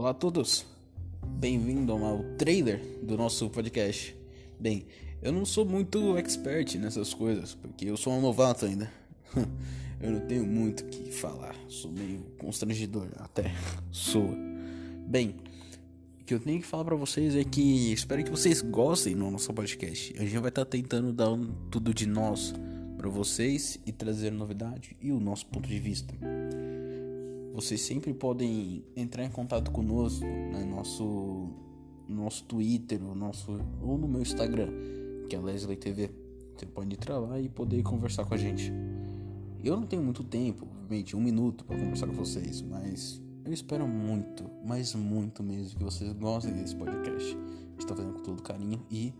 Olá a todos, bem-vindo ao trailer do nosso podcast. Bem, eu não sou muito expert nessas coisas, porque eu sou um novato ainda. eu não tenho muito o que falar, sou meio constrangedor, até sou. Bem, o que eu tenho que falar para vocês é que espero que vocês gostem do nosso podcast. A gente vai estar tá tentando dar um, tudo de nós para vocês e trazer novidade e o nosso ponto de vista. Vocês sempre podem entrar em contato conosco no né, nosso, nosso Twitter, o nosso, ou no meu Instagram, que é Leslie TV. Você pode entrar lá e poder conversar com a gente. Eu não tenho muito tempo, obviamente, um minuto para conversar com vocês, mas eu espero muito, mas muito mesmo, que vocês gostem desse podcast. Estou fazendo com todo carinho e